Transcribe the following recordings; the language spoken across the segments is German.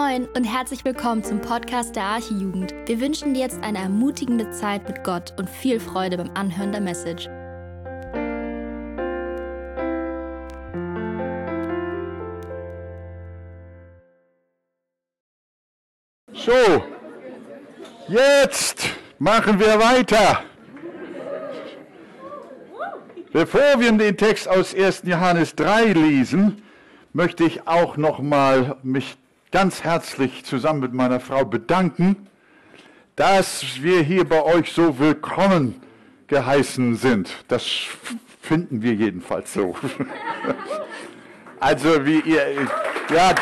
Moin und herzlich willkommen zum Podcast der Archijugend. Wir wünschen dir jetzt eine ermutigende Zeit mit Gott und viel Freude beim Anhören der Message. So, jetzt machen wir weiter. Bevor wir den Text aus 1. Johannes 3 lesen, möchte ich auch noch mal mich ganz herzlich zusammen mit meiner Frau bedanken, dass wir hier bei euch so willkommen geheißen sind. Das finden wir jedenfalls so. Also wie ihr, ja,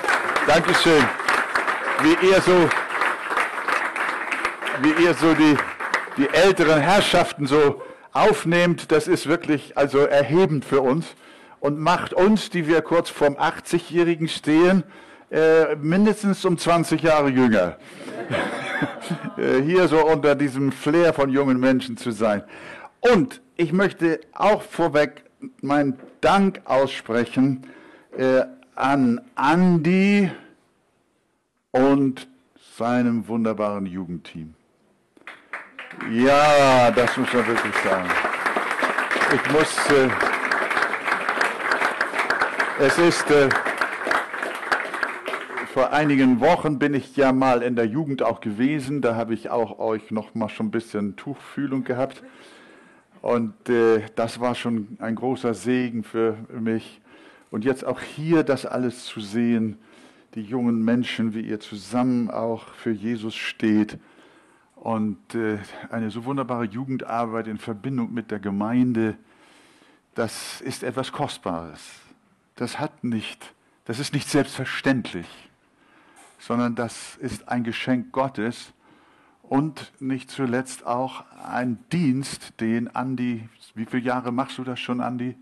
danke schön, wie ihr so, wie ihr so die, die älteren Herrschaften so aufnehmt, das ist wirklich also erhebend für uns und macht uns, die wir kurz vorm 80-Jährigen stehen, äh, mindestens um 20 Jahre jünger. Äh, hier so unter diesem Flair von jungen Menschen zu sein. Und ich möchte auch vorweg meinen Dank aussprechen äh, an Andi und seinem wunderbaren Jugendteam. Ja, das muss man wirklich sagen. Ich muss, äh, es ist, äh, vor einigen Wochen bin ich ja mal in der Jugend auch gewesen. Da habe ich auch euch noch mal schon ein bisschen Tuchfühlung gehabt. Und äh, das war schon ein großer Segen für mich. Und jetzt auch hier das alles zu sehen, die jungen Menschen, wie ihr zusammen auch für Jesus steht. Und äh, eine so wunderbare Jugendarbeit in Verbindung mit der Gemeinde, das ist etwas Kostbares. Das hat nicht, das ist nicht selbstverständlich sondern das ist ein Geschenk Gottes und nicht zuletzt auch ein Dienst, den Andi, wie viele Jahre machst du das schon, Andi?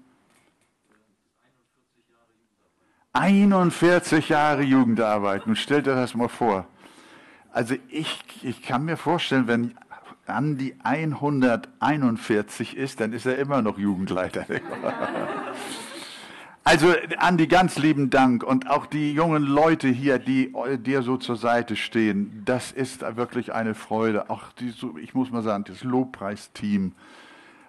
41 Jahre Jugendarbeit. Nun stell dir das mal vor. Also ich, ich kann mir vorstellen, wenn Andi 141 ist, dann ist er immer noch Jugendleiter. Also Andi, ganz lieben Dank und auch die jungen Leute hier, die dir so zur Seite stehen. Das ist wirklich eine Freude. Auch die, ich muss mal sagen, das Lobpreisteam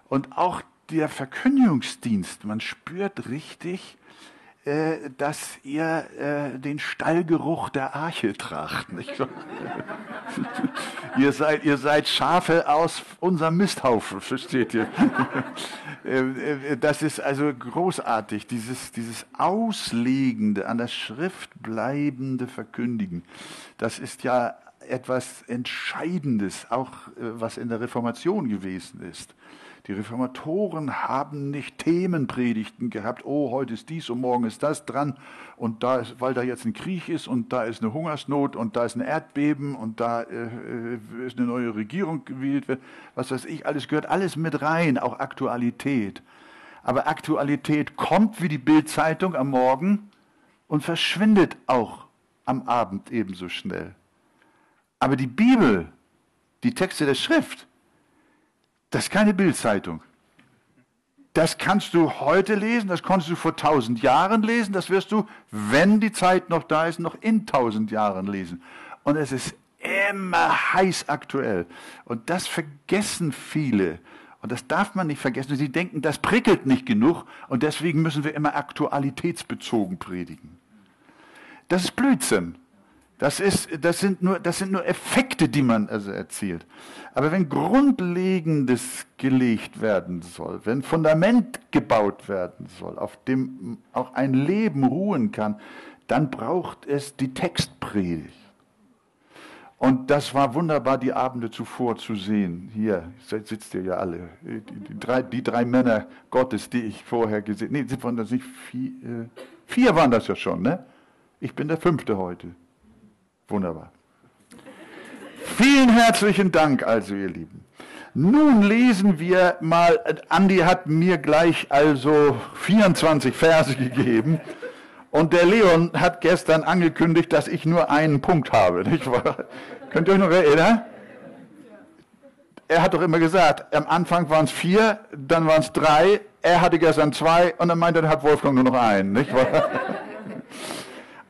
und auch der Verkündigungsdienst. Man spürt richtig, äh, dass ihr äh, den Stallgeruch der Arche tragt. ihr, seid, ihr seid Schafe aus unserem Misthaufen, versteht ihr? Äh, das ist also großartig, dieses, dieses Auslegende, an der Schrift bleibende Verkündigen. Das ist ja etwas Entscheidendes, auch was in der Reformation gewesen ist. Die Reformatoren haben nicht Themenpredigten gehabt, oh, heute ist dies und morgen ist das dran und da ist, weil da jetzt ein Krieg ist und da ist eine Hungersnot und da ist ein Erdbeben und da äh, äh ist eine neue Regierung gewählt was weiß ich, alles gehört alles mit rein, auch Aktualität. Aber Aktualität kommt wie die Bildzeitung am Morgen und verschwindet auch am Abend ebenso schnell. Aber die Bibel, die Texte der Schrift, das ist keine Bildzeitung. Das kannst du heute lesen, das konntest du vor tausend Jahren lesen, das wirst du, wenn die Zeit noch da ist, noch in tausend Jahren lesen. Und es ist immer heiß aktuell. Und das vergessen viele. Und das darf man nicht vergessen. Sie denken, das prickelt nicht genug und deswegen müssen wir immer aktualitätsbezogen predigen. Das ist Blödsinn. Das, ist, das, sind nur, das sind nur Effekte, die man also erzielt. Aber wenn Grundlegendes gelegt werden soll, wenn Fundament gebaut werden soll, auf dem auch ein Leben ruhen kann, dann braucht es die Textpredigt. Und das war wunderbar, die Abende zuvor zu sehen. Hier sitzt ihr ja alle. Die, drei, die drei Männer Gottes, die ich vorher gesehen habe. Nee, waren das nicht vier? Äh, vier waren das ja schon, ne? Ich bin der fünfte heute. Wunderbar. Vielen herzlichen Dank also, ihr Lieben. Nun lesen wir mal, Andi hat mir gleich also 24 Verse gegeben und der Leon hat gestern angekündigt, dass ich nur einen Punkt habe. Nicht wahr? Könnt ihr euch noch erinnern? Er hat doch immer gesagt, am Anfang waren es vier, dann waren es drei, er hatte gestern zwei und dann meinte er, hat Wolfgang nur noch einen. Nicht wahr?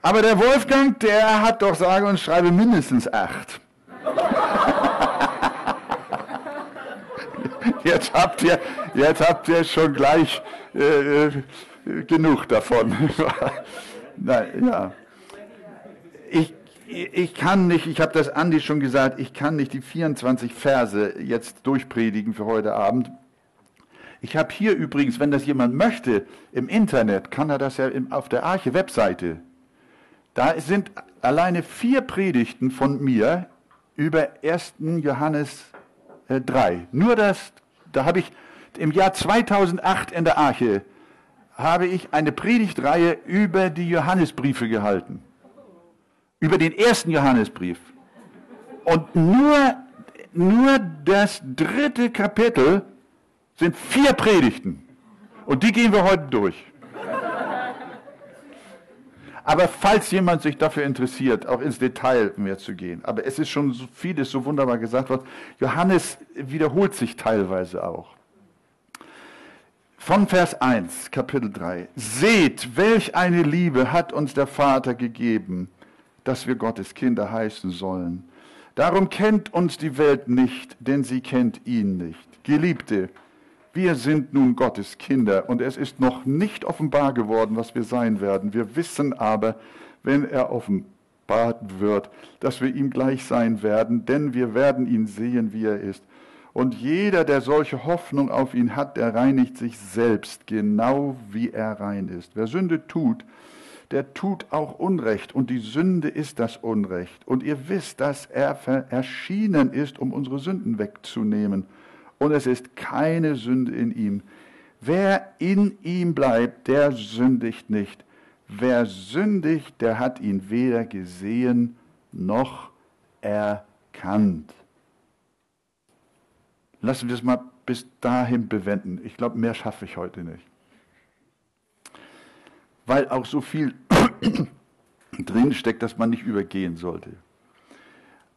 Aber der Wolfgang, der hat doch sage und schreibe mindestens acht. Jetzt habt ihr, jetzt habt ihr schon gleich äh, äh genug davon. Nein, ja. Ich, ich kann nicht, ich habe das Andi schon gesagt, ich kann nicht die 24 Verse jetzt durchpredigen für heute Abend. Ich habe hier übrigens, wenn das jemand möchte, im Internet, kann er das ja auf der Arche-Webseite. Da sind alleine vier Predigten von mir über 1. Johannes 3. Äh, Nur das, da habe ich im Jahr 2008 in der Arche habe ich eine Predigtreihe über die Johannesbriefe gehalten. Über den ersten Johannesbrief. Und nur, nur das dritte Kapitel sind vier Predigten. Und die gehen wir heute durch. Aber falls jemand sich dafür interessiert, auch ins Detail mehr zu gehen, aber es ist schon so vieles so wunderbar gesagt worden, Johannes wiederholt sich teilweise auch. Von Vers 1, Kapitel 3. Seht, welch eine Liebe hat uns der Vater gegeben, dass wir Gottes Kinder heißen sollen. Darum kennt uns die Welt nicht, denn sie kennt ihn nicht. Geliebte, wir sind nun Gottes Kinder und es ist noch nicht offenbar geworden, was wir sein werden. Wir wissen aber, wenn er offenbart wird, dass wir ihm gleich sein werden, denn wir werden ihn sehen, wie er ist. Und jeder, der solche Hoffnung auf ihn hat, der reinigt sich selbst, genau wie er rein ist. Wer Sünde tut, der tut auch Unrecht. Und die Sünde ist das Unrecht. Und ihr wisst, dass er erschienen ist, um unsere Sünden wegzunehmen. Und es ist keine Sünde in ihm. Wer in ihm bleibt, der sündigt nicht. Wer sündigt, der hat ihn weder gesehen noch erkannt. Lassen wir es mal bis dahin bewenden. Ich glaube, mehr schaffe ich heute nicht. Weil auch so viel drin steckt, dass man nicht übergehen sollte.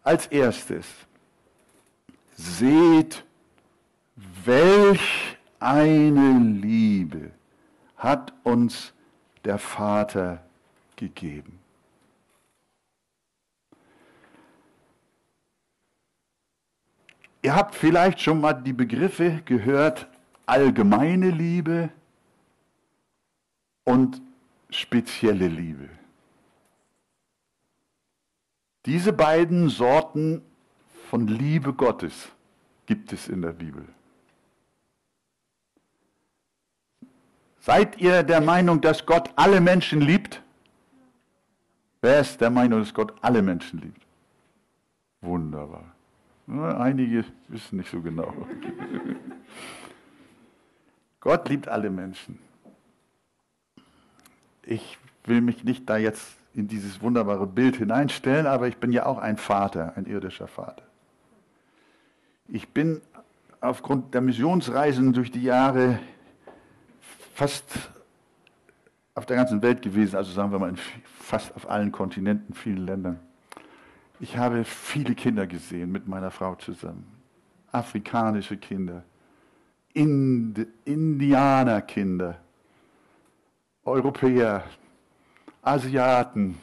Als erstes, seht, welch eine Liebe hat uns der Vater gegeben. Ihr habt vielleicht schon mal die Begriffe gehört, allgemeine Liebe und spezielle Liebe. Diese beiden Sorten von Liebe Gottes gibt es in der Bibel. Seid ihr der Meinung, dass Gott alle Menschen liebt? Wer ist der Meinung, dass Gott alle Menschen liebt? Wunderbar. Einige wissen nicht so genau. Gott liebt alle Menschen. Ich will mich nicht da jetzt in dieses wunderbare Bild hineinstellen, aber ich bin ja auch ein Vater, ein irdischer Vater. Ich bin aufgrund der Missionsreisen durch die Jahre fast auf der ganzen Welt gewesen, also sagen wir mal in fast auf allen Kontinenten, vielen Ländern. Ich habe viele Kinder gesehen mit meiner Frau zusammen. Afrikanische Kinder, Ind Indianerkinder, Europäer, Asiaten.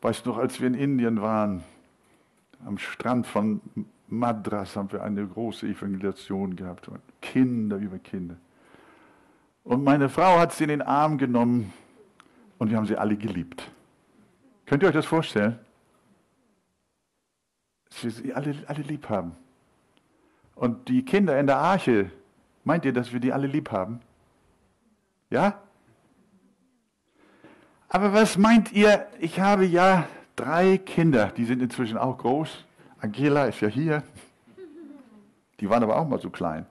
Weißt du noch, als wir in Indien waren, am Strand von Madras haben wir eine große Evangelisation gehabt. Kinder über Kinder. Und meine Frau hat sie in den Arm genommen und wir haben sie alle geliebt. Könnt ihr euch das vorstellen? wir sie alle, alle lieb haben. Und die Kinder in der Arche, meint ihr, dass wir die alle lieb haben? Ja? Aber was meint ihr? Ich habe ja drei Kinder, die sind inzwischen auch groß. Angela ist ja hier. Die waren aber auch mal so klein.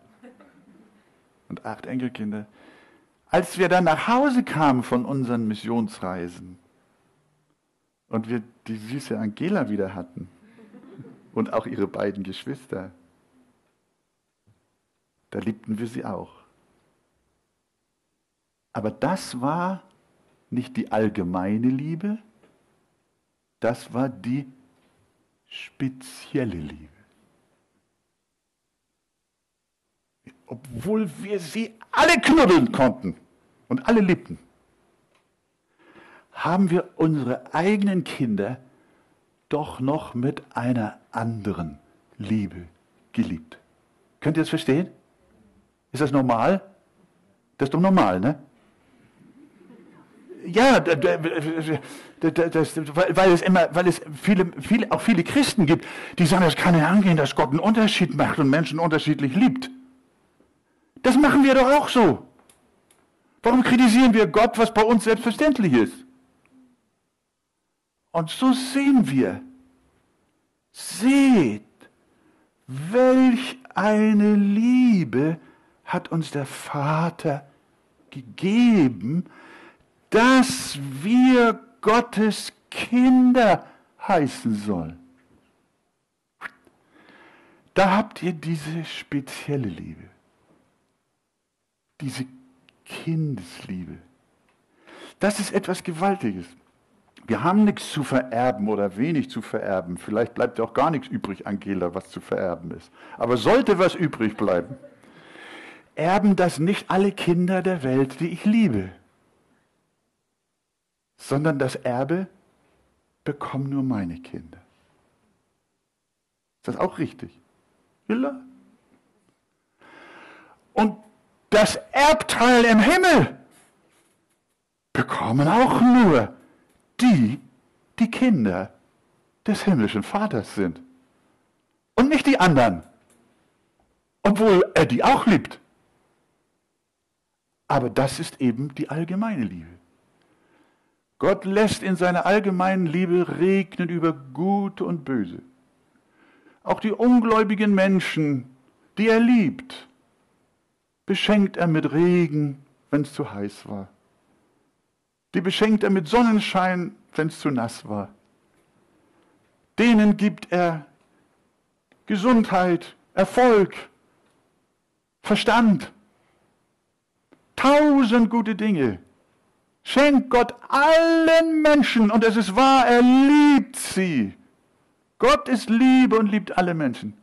Und acht Enkelkinder. Als wir dann nach Hause kamen von unseren Missionsreisen und wir die süße Angela wieder hatten, und auch ihre beiden Geschwister. Da liebten wir sie auch. Aber das war nicht die allgemeine Liebe, das war die spezielle Liebe. Obwohl wir sie alle knuddeln konnten und alle liebten, haben wir unsere eigenen Kinder doch noch mit einer anderen Liebe geliebt. Könnt ihr das verstehen? Ist das normal? Das ist doch normal, ne? Ja, das, weil es immer, weil es viele, viele, auch viele Christen gibt, die sagen, das kann ja angehen, dass Gott einen Unterschied macht und Menschen unterschiedlich liebt. Das machen wir doch auch so. Warum kritisieren wir Gott, was bei uns selbstverständlich ist? Und so sehen wir, seht, welch eine Liebe hat uns der Vater gegeben, dass wir Gottes Kinder heißen sollen. Da habt ihr diese spezielle Liebe, diese Kindesliebe. Das ist etwas Gewaltiges. Wir haben nichts zu vererben oder wenig zu vererben. Vielleicht bleibt ja auch gar nichts übrig, Angela, was zu vererben ist. Aber sollte was übrig bleiben, erben das nicht alle Kinder der Welt, die ich liebe, sondern das Erbe bekommen nur meine Kinder. Ist das auch richtig? Ja. Und das Erbteil im Himmel bekommen auch nur die, die Kinder des himmlischen Vaters sind. Und nicht die anderen. Obwohl er die auch liebt. Aber das ist eben die allgemeine Liebe. Gott lässt in seiner allgemeinen Liebe regnen über Gute und Böse. Auch die ungläubigen Menschen, die er liebt, beschenkt er mit Regen, wenn es zu heiß war. Die beschenkt er mit Sonnenschein, wenn es zu nass war. Denen gibt er Gesundheit, Erfolg, Verstand, tausend gute Dinge. Schenkt Gott allen Menschen, und es ist wahr, er liebt sie. Gott ist Liebe und liebt alle Menschen.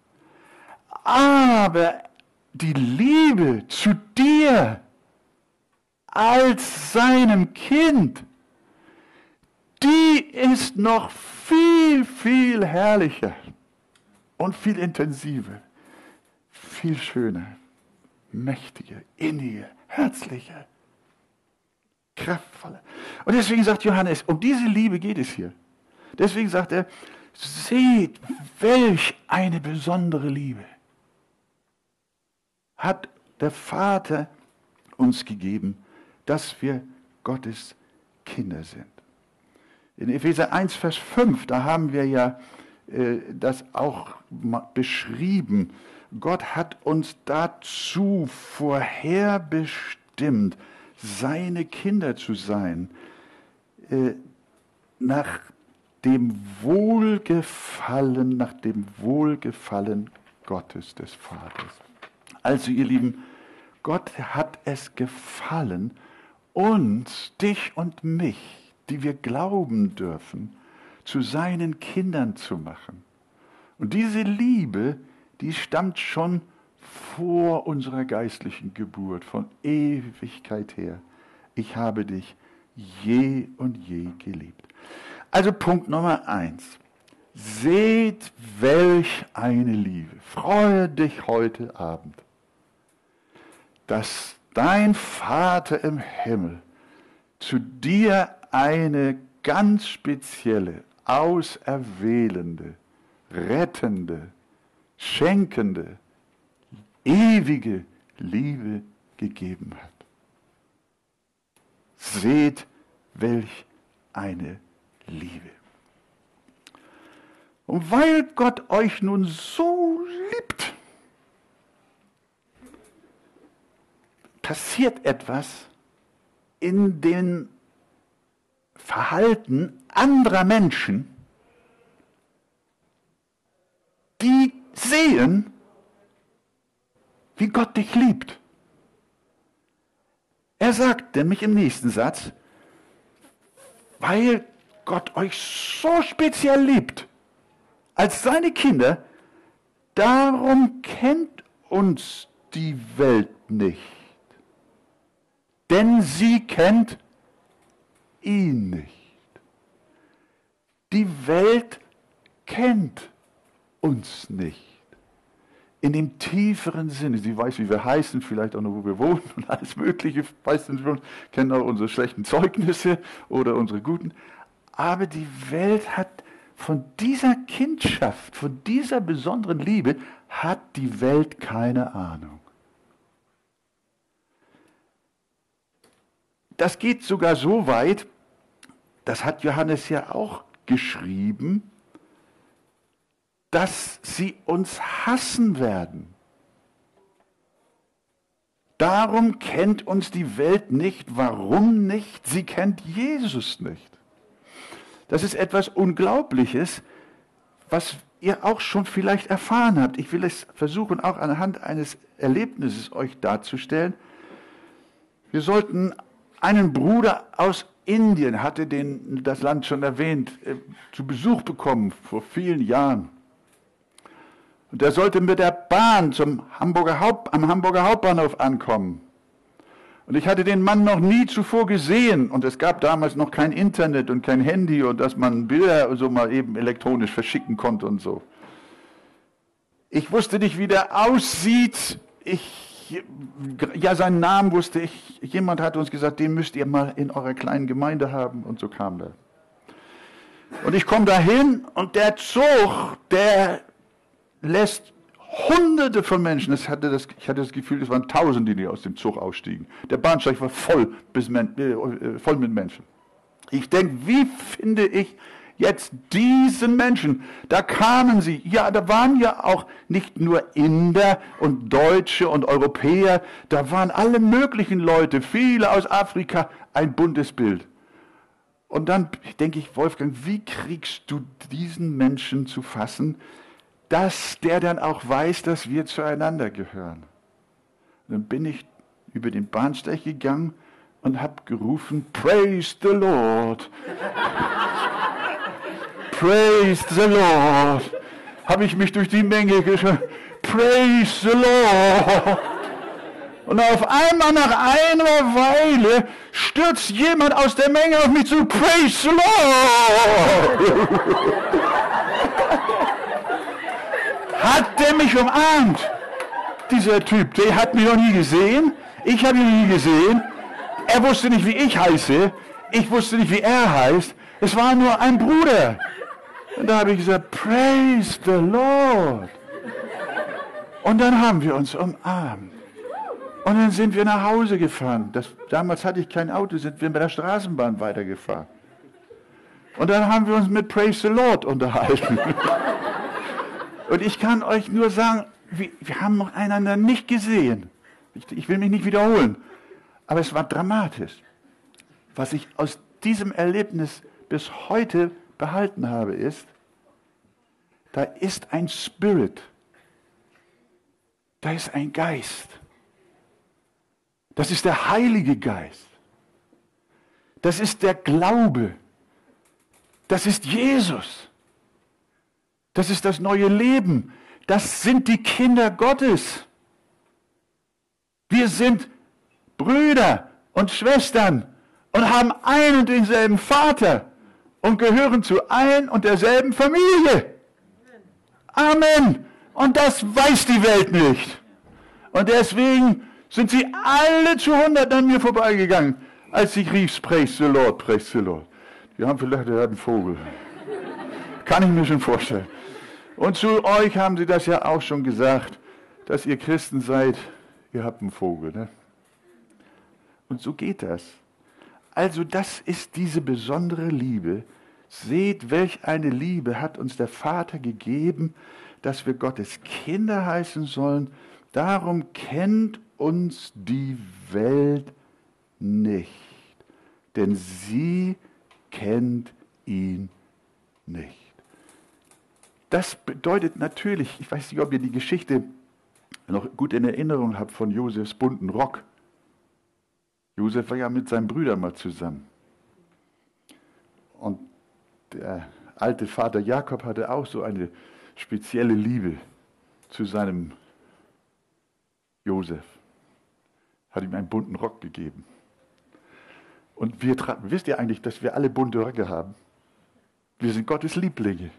Aber die Liebe zu dir als seinem Kind, die ist noch viel, viel herrlicher und viel intensiver, viel schöner, mächtiger, inniger, herzlicher, kraftvoller. Und deswegen sagt Johannes, um diese Liebe geht es hier. Deswegen sagt er, seht, welch eine besondere Liebe hat der Vater uns gegeben, dass wir Gottes Kinder sind. In Epheser 1, Vers 5, da haben wir ja äh, das auch beschrieben. Gott hat uns dazu vorherbestimmt, seine Kinder zu sein, äh, nach dem Wohlgefallen, nach dem Wohlgefallen Gottes des Vaters. Also ihr Lieben, Gott hat es gefallen, uns, dich und mich, die wir glauben dürfen, zu seinen Kindern zu machen. Und diese Liebe, die stammt schon vor unserer geistlichen Geburt, von Ewigkeit her. Ich habe dich je und je geliebt. Also Punkt Nummer eins. Seht, welch eine Liebe. Freue dich heute Abend, dass dein Vater im Himmel zu dir eine ganz spezielle, auserwählende, rettende, schenkende, ewige Liebe gegeben hat. Seht, welch eine Liebe. Und weil Gott euch nun so liebt, passiert etwas in dem Verhalten anderer Menschen, die sehen, wie Gott dich liebt. Er sagt nämlich im nächsten Satz, weil Gott euch so speziell liebt, als seine Kinder, darum kennt uns die Welt nicht. Denn sie kennt ihn nicht. Die Welt kennt uns nicht. In dem tieferen Sinne. Sie weiß, wie wir heißen, vielleicht auch noch, wo wir wohnen und alles Mögliche. Weiß sie schon, kennen auch unsere schlechten Zeugnisse oder unsere guten. Aber die Welt hat von dieser Kindschaft, von dieser besonderen Liebe, hat die Welt keine Ahnung. Das geht sogar so weit, das hat Johannes ja auch geschrieben, dass sie uns hassen werden. Darum kennt uns die Welt nicht. Warum nicht? Sie kennt Jesus nicht. Das ist etwas Unglaubliches, was ihr auch schon vielleicht erfahren habt. Ich will es versuchen, auch anhand eines Erlebnisses euch darzustellen. Wir sollten einen Bruder aus Indien, hatte den, das Land schon erwähnt, äh, zu Besuch bekommen vor vielen Jahren. Und er sollte mit der Bahn zum Hamburger Haupt, am Hamburger Hauptbahnhof ankommen. Und ich hatte den Mann noch nie zuvor gesehen und es gab damals noch kein Internet und kein Handy und dass man Bilder so mal eben elektronisch verschicken konnte und so. Ich wusste nicht, wie der aussieht. Ich, ja, seinen Namen wusste ich. Jemand hat uns gesagt, den müsst ihr mal in eurer kleinen Gemeinde haben und so kam der. Und ich komme dahin und der Zug, der lässt Hunderte von Menschen, das hatte das, ich hatte das Gefühl, es waren Tausende, die aus dem Zug ausstiegen. Der Bahnsteig war voll, bis, äh, voll mit Menschen. Ich denke, wie finde ich jetzt diesen Menschen? Da kamen sie. Ja, da waren ja auch nicht nur Inder und Deutsche und Europäer, da waren alle möglichen Leute, viele aus Afrika, ein buntes Bild. Und dann denke ich, Wolfgang, wie kriegst du diesen Menschen zu fassen? dass der dann auch weiß, dass wir zueinander gehören. Dann bin ich über den Bahnsteig gegangen und habe gerufen, Praise the Lord. Praise the Lord. Habe ich mich durch die Menge geschaut. Praise the Lord. Und auf einmal nach einer Weile stürzt jemand aus der Menge auf mich zu. Praise the Lord. hat der mich umarmt. Dieser Typ, der hat mich noch nie gesehen. Ich habe ihn nie gesehen. Er wusste nicht, wie ich heiße. Ich wusste nicht, wie er heißt. Es war nur ein Bruder. Und da habe ich gesagt, praise the Lord. Und dann haben wir uns umarmt. Und dann sind wir nach Hause gefahren. Das, damals hatte ich kein Auto, sind wir mit der Straßenbahn weitergefahren. Und dann haben wir uns mit Praise the Lord unterhalten. Und ich kann euch nur sagen, wir, wir haben noch einander nicht gesehen. Ich, ich will mich nicht wiederholen. Aber es war dramatisch. Was ich aus diesem Erlebnis bis heute behalten habe, ist, da ist ein Spirit, da ist ein Geist. Das ist der Heilige Geist. Das ist der Glaube. Das ist Jesus. Das ist das neue Leben. Das sind die Kinder Gottes. Wir sind Brüder und Schwestern und haben einen und denselben Vater und gehören zu ein und derselben Familie. Amen. Und das weiß die Welt nicht. Und deswegen sind sie alle zu hundert an mir vorbeigegangen, als ich rief, praise the Lord, praise the Lord. Die haben vielleicht einen Vogel. Kann ich mir schon vorstellen. Und zu euch haben sie das ja auch schon gesagt, dass ihr Christen seid, ihr habt einen Vogel. Ne? Und so geht das. Also das ist diese besondere Liebe. Seht, welch eine Liebe hat uns der Vater gegeben, dass wir Gottes Kinder heißen sollen. Darum kennt uns die Welt nicht, denn sie kennt ihn nicht. Das bedeutet natürlich, ich weiß nicht, ob ihr die Geschichte noch gut in Erinnerung habt von Josefs bunten Rock. Josef war ja mit seinen Brüdern mal zusammen. Und der alte Vater Jakob hatte auch so eine spezielle Liebe zu seinem Josef. Hat ihm einen bunten Rock gegeben. Und wir wisst ihr eigentlich, dass wir alle bunte Röcke haben? Wir sind Gottes Lieblinge.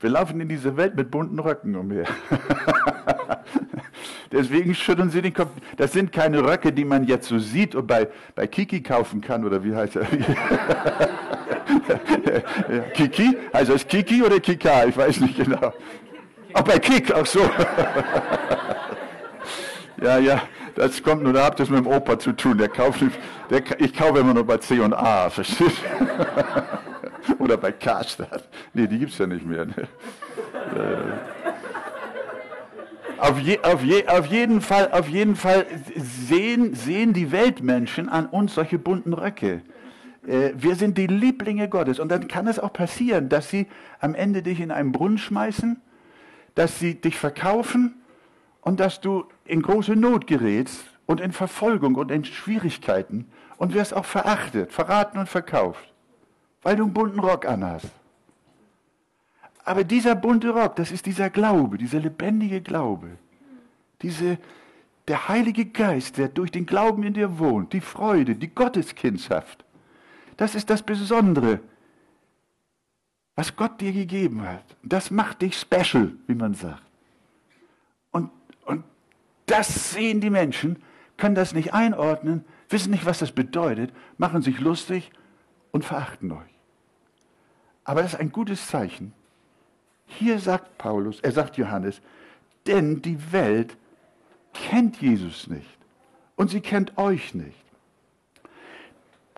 Wir laufen in dieser Welt mit bunten Röcken umher. Deswegen schütteln sie den Kopf. Das sind keine Röcke, die man jetzt so sieht und bei, bei Kiki kaufen kann, oder wie heißt er? Kiki? Heißt das Kiki oder Kika? Ich weiß nicht genau. Ach, bei Kik, ach so. ja, ja, das kommt nur, da habt das mit dem Opa zu tun. Der kauft, der, ich kaufe immer nur bei C und A, versteht? oder bei Karstadt. Nee, die gibt es ja nicht mehr. Ne? Auf, je, auf, je, auf, jeden Fall, auf jeden Fall sehen, sehen die Weltmenschen an uns solche bunten Röcke. Äh, wir sind die Lieblinge Gottes. Und dann kann es auch passieren, dass sie am Ende dich in einen Brunnen schmeißen, dass sie dich verkaufen und dass du in große Not gerätst und in Verfolgung und in Schwierigkeiten und wirst auch verachtet, verraten und verkauft, weil du einen bunten Rock anhast. Aber dieser bunte Rock, das ist dieser Glaube, dieser lebendige Glaube. Diese, der Heilige Geist, der durch den Glauben in dir wohnt, die Freude, die Gotteskindschaft. Das ist das Besondere, was Gott dir gegeben hat. Das macht dich special, wie man sagt. Und, und das sehen die Menschen, können das nicht einordnen, wissen nicht, was das bedeutet, machen sich lustig und verachten euch. Aber das ist ein gutes Zeichen, hier sagt Paulus, er sagt Johannes, denn die Welt kennt Jesus nicht und sie kennt euch nicht.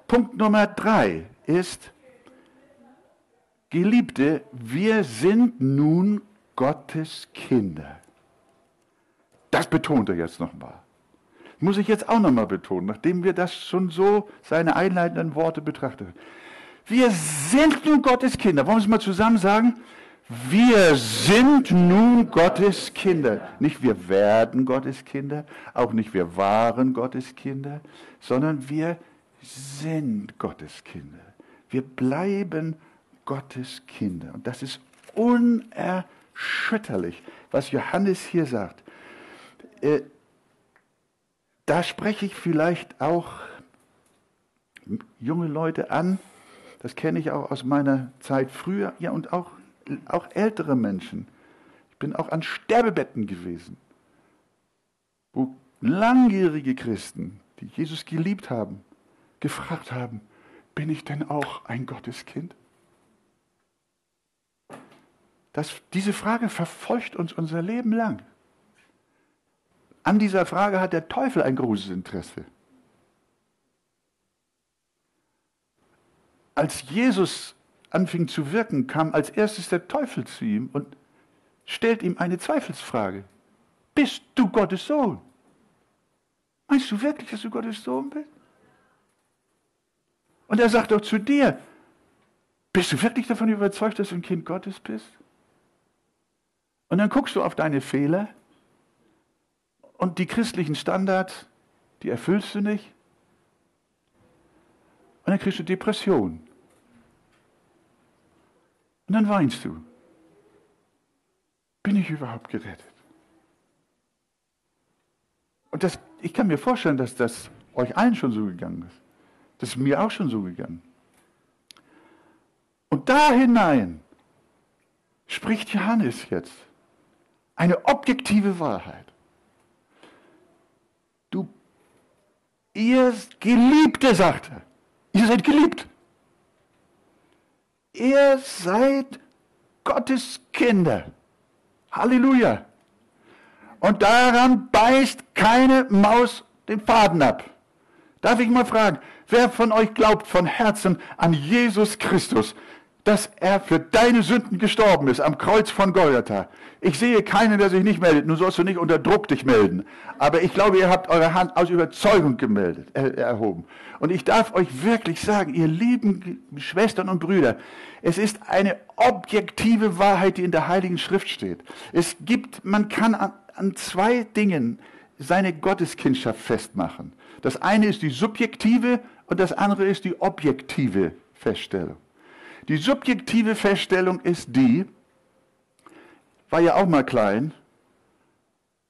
Punkt Nummer drei ist, Geliebte, wir sind nun Gottes Kinder. Das betont er jetzt nochmal. Muss ich jetzt auch nochmal betonen, nachdem wir das schon so, seine einleitenden Worte betrachtet haben. Wir sind nun Gottes Kinder. Wollen wir es mal zusammen sagen? Wir sind nun Gottes Kinder. Nicht wir werden Gottes Kinder, auch nicht wir waren Gottes Kinder, sondern wir sind Gottes Kinder. Wir bleiben Gottes Kinder. Und das ist unerschütterlich, was Johannes hier sagt. Äh, da spreche ich vielleicht auch junge Leute an. Das kenne ich auch aus meiner Zeit früher, ja, und auch auch ältere Menschen. Ich bin auch an Sterbebetten gewesen, wo langjährige Christen, die Jesus geliebt haben, gefragt haben, bin ich denn auch ein Gotteskind? Das, diese Frage verfolgt uns unser Leben lang. An dieser Frage hat der Teufel ein großes Interesse. Als Jesus anfing zu wirken, kam als erstes der Teufel zu ihm und stellt ihm eine Zweifelsfrage. Bist du Gottes Sohn? Meinst du wirklich, dass du Gottes Sohn bist? Und er sagt auch zu dir, bist du wirklich davon überzeugt, dass du ein Kind Gottes bist? Und dann guckst du auf deine Fehler und die christlichen Standards, die erfüllst du nicht. Und dann kriegst du Depressionen. Und dann weinst du. Bin ich überhaupt gerettet? Und das, ich kann mir vorstellen, dass das euch allen schon so gegangen ist. Das ist mir auch schon so gegangen. Und da hinein spricht Johannes jetzt eine objektive Wahrheit. Du, ihr Geliebte, sagt er, ihr seid geliebt. Ihr seid Gottes Kinder. Halleluja. Und daran beißt keine Maus den Faden ab. Darf ich mal fragen, wer von euch glaubt von Herzen an Jesus Christus, dass er für deine Sünden gestorben ist am Kreuz von Golgatha. Ich sehe keinen, der sich nicht meldet. Nun sollst du nicht unter Druck dich melden. Aber ich glaube, ihr habt eure Hand aus Überzeugung gemeldet, er, erhoben. Und ich darf euch wirklich sagen, ihr lieben Schwestern und Brüder, es ist eine objektive Wahrheit, die in der Heiligen Schrift steht. Es gibt, man kann an, an zwei Dingen seine Gotteskindschaft festmachen. Das eine ist die subjektive und das andere ist die objektive Feststellung. Die subjektive Feststellung ist die, war ja auch mal klein,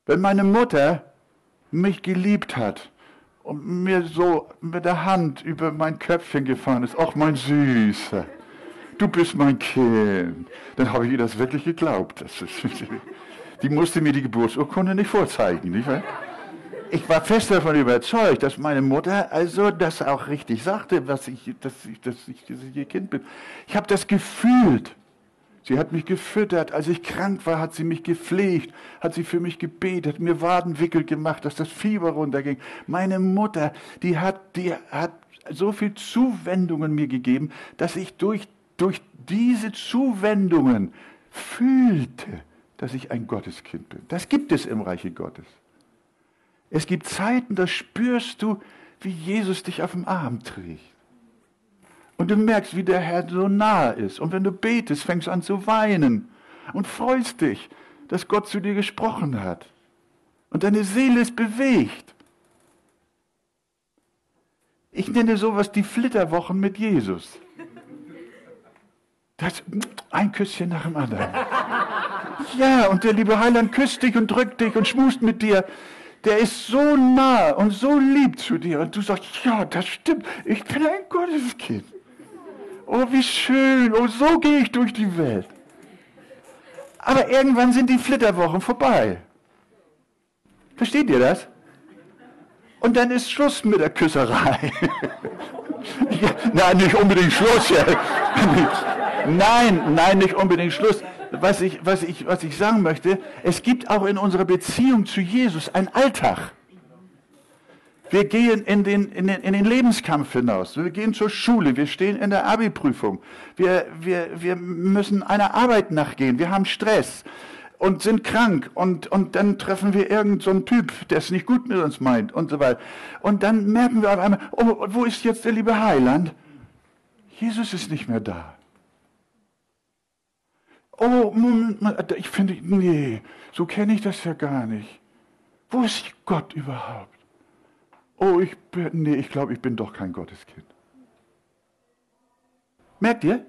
wenn meine Mutter mich geliebt hat und mir so mit der Hand über mein Köpfchen gefahren ist, ach mein Süßer, du bist mein Kind. Dann habe ich ihr das wirklich geglaubt. Das ist, die musste mir die Geburtsurkunde nicht vorzeigen. Nicht wahr? Ich war fest davon überzeugt, dass meine Mutter also das auch richtig sagte, was ich, dass, ich, dass, ich, dass ich ihr Kind bin. Ich habe das gefühlt. Sie hat mich gefüttert. Als ich krank war, hat sie mich gepflegt, hat sie für mich gebetet, mir Wadenwickel gemacht, dass das Fieber runterging. Meine Mutter, die hat, die hat so viel Zuwendungen mir gegeben, dass ich durch, durch diese Zuwendungen fühlte, dass ich ein Gotteskind bin. Das gibt es im Reiche Gottes. Es gibt Zeiten, da spürst du, wie Jesus dich auf dem Arm trägt. Und du merkst, wie der Herr so nahe ist. Und wenn du betest, fängst du an zu weinen und freust dich, dass Gott zu dir gesprochen hat. Und deine Seele ist bewegt. Ich nenne sowas die Flitterwochen mit Jesus. Das, ein Küsschen nach dem anderen. Ja, und der liebe Heiland küsst dich und drückt dich und schmust mit dir. Der ist so nah und so lieb zu dir. Und du sagst, ja, das stimmt. Ich bin ein Gotteskind. Oh, wie schön. Oh, so gehe ich durch die Welt. Aber irgendwann sind die Flitterwochen vorbei. Versteht ihr das? Und dann ist Schluss mit der Küsserei. ja, nein, nicht unbedingt Schluss. Nein, nein, nicht unbedingt Schluss. Was ich, was, ich, was ich sagen möchte, es gibt auch in unserer Beziehung zu Jesus einen Alltag. Wir gehen in den, in, den, in den Lebenskampf hinaus. Wir gehen zur Schule. Wir stehen in der Abi-Prüfung. Wir, wir, wir müssen einer Arbeit nachgehen. Wir haben Stress und sind krank und, und dann treffen wir irgendeinen so Typ, der es nicht gut mit uns meint und so weiter. Und dann merken wir auf einmal, oh, wo ist jetzt der liebe Heiland? Jesus ist nicht mehr da. Oh, Moment, ich finde, nee, so kenne ich das ja gar nicht. Wo ist Gott überhaupt? Oh, ich bin, nee, ich glaube, ich bin doch kein Gotteskind. Merkt ihr?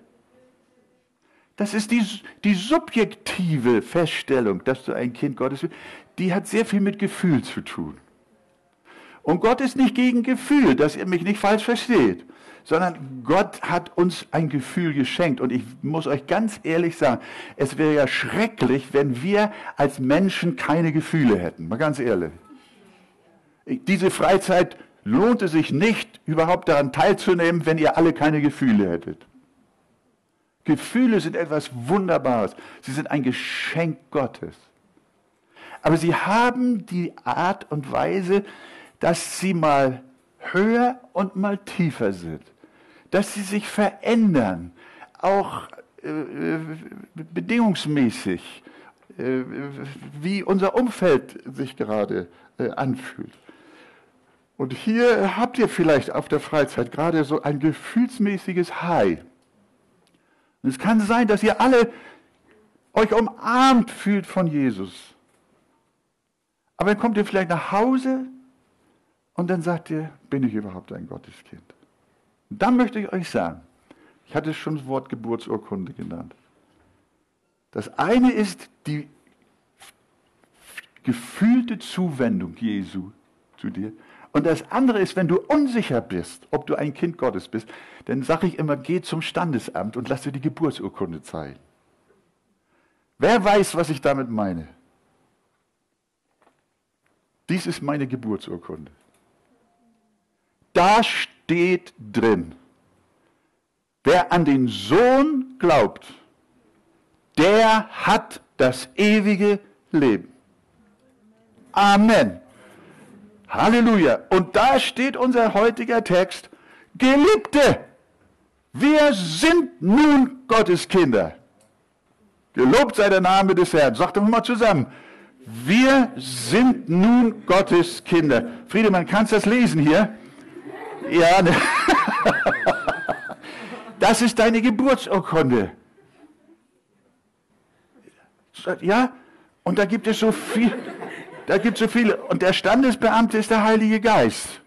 Das ist die, die subjektive Feststellung, dass du ein Kind Gottes bist. Die hat sehr viel mit Gefühl zu tun. Und Gott ist nicht gegen Gefühl, dass ihr mich nicht falsch versteht, sondern Gott hat uns ein Gefühl geschenkt. Und ich muss euch ganz ehrlich sagen, es wäre ja schrecklich, wenn wir als Menschen keine Gefühle hätten. Mal ganz ehrlich. Diese Freizeit lohnte sich nicht, überhaupt daran teilzunehmen, wenn ihr alle keine Gefühle hättet. Gefühle sind etwas Wunderbares. Sie sind ein Geschenk Gottes. Aber sie haben die Art und Weise, dass sie mal höher und mal tiefer sind. Dass sie sich verändern, auch äh, bedingungsmäßig, äh, wie unser Umfeld sich gerade äh, anfühlt. Und hier habt ihr vielleicht auf der Freizeit gerade so ein gefühlsmäßiges High. Und es kann sein, dass ihr alle euch umarmt fühlt von Jesus. Aber dann kommt ihr vielleicht nach Hause und dann sagt ihr, bin ich überhaupt ein Gotteskind? Und dann möchte ich euch sagen, ich hatte schon das Wort Geburtsurkunde genannt. Das eine ist die gefühlte Zuwendung Jesu zu dir. Und das andere ist, wenn du unsicher bist, ob du ein Kind Gottes bist, dann sage ich immer, geh zum Standesamt und lass dir die Geburtsurkunde zeigen. Wer weiß, was ich damit meine? Dies ist meine Geburtsurkunde. Da steht drin, wer an den Sohn glaubt, der hat das ewige Leben. Amen. Halleluja. Und da steht unser heutiger Text, Geliebte, wir sind nun Gottes Kinder. Gelobt sei der Name des Herrn. Sagt doch mal zusammen. Wir sind nun Gottes Kinder. Friedemann, kannst du das lesen hier? Ja. Ne? Das ist deine Geburtsurkunde. Ja? Und da gibt es so viel. Da gibt es so viele. Und der Standesbeamte ist der Heilige Geist.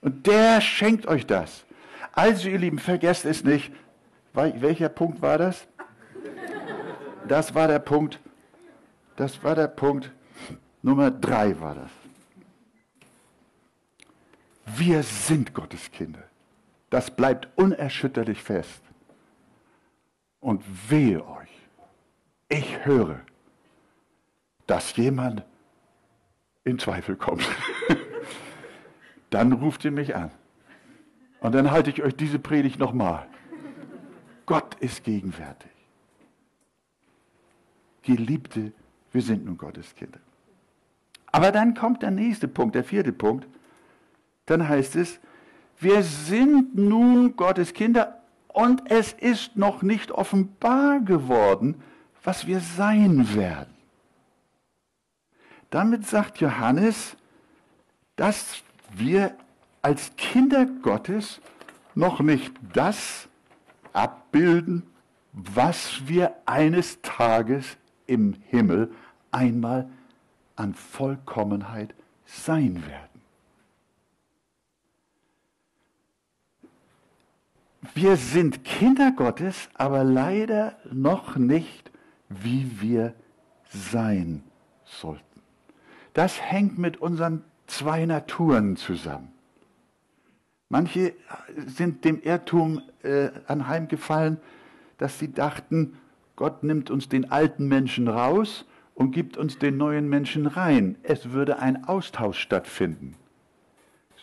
Und der schenkt euch das. Also, ihr Lieben, vergesst es nicht. Welcher Punkt war das? Das war der Punkt. Das war der Punkt Nummer drei war das. Wir sind Gottes Kinder. Das bleibt unerschütterlich fest. Und wehe euch, ich höre, dass jemand in Zweifel kommt. dann ruft ihr mich an. Und dann halte ich euch diese Predigt nochmal. Gott ist gegenwärtig. Geliebte, wir sind nun Gottes Kinder. Aber dann kommt der nächste Punkt, der vierte Punkt. Dann heißt es, wir sind nun Gottes Kinder und es ist noch nicht offenbar geworden, was wir sein werden. Damit sagt Johannes, dass wir als Kinder Gottes noch nicht das abbilden, was wir eines Tages im Himmel einmal an Vollkommenheit sein werden. Wir sind Kinder Gottes, aber leider noch nicht, wie wir sein sollten. Das hängt mit unseren zwei Naturen zusammen. Manche sind dem Irrtum äh, anheimgefallen, dass sie dachten, Gott nimmt uns den alten Menschen raus und gibt uns den neuen Menschen rein. Es würde ein Austausch stattfinden.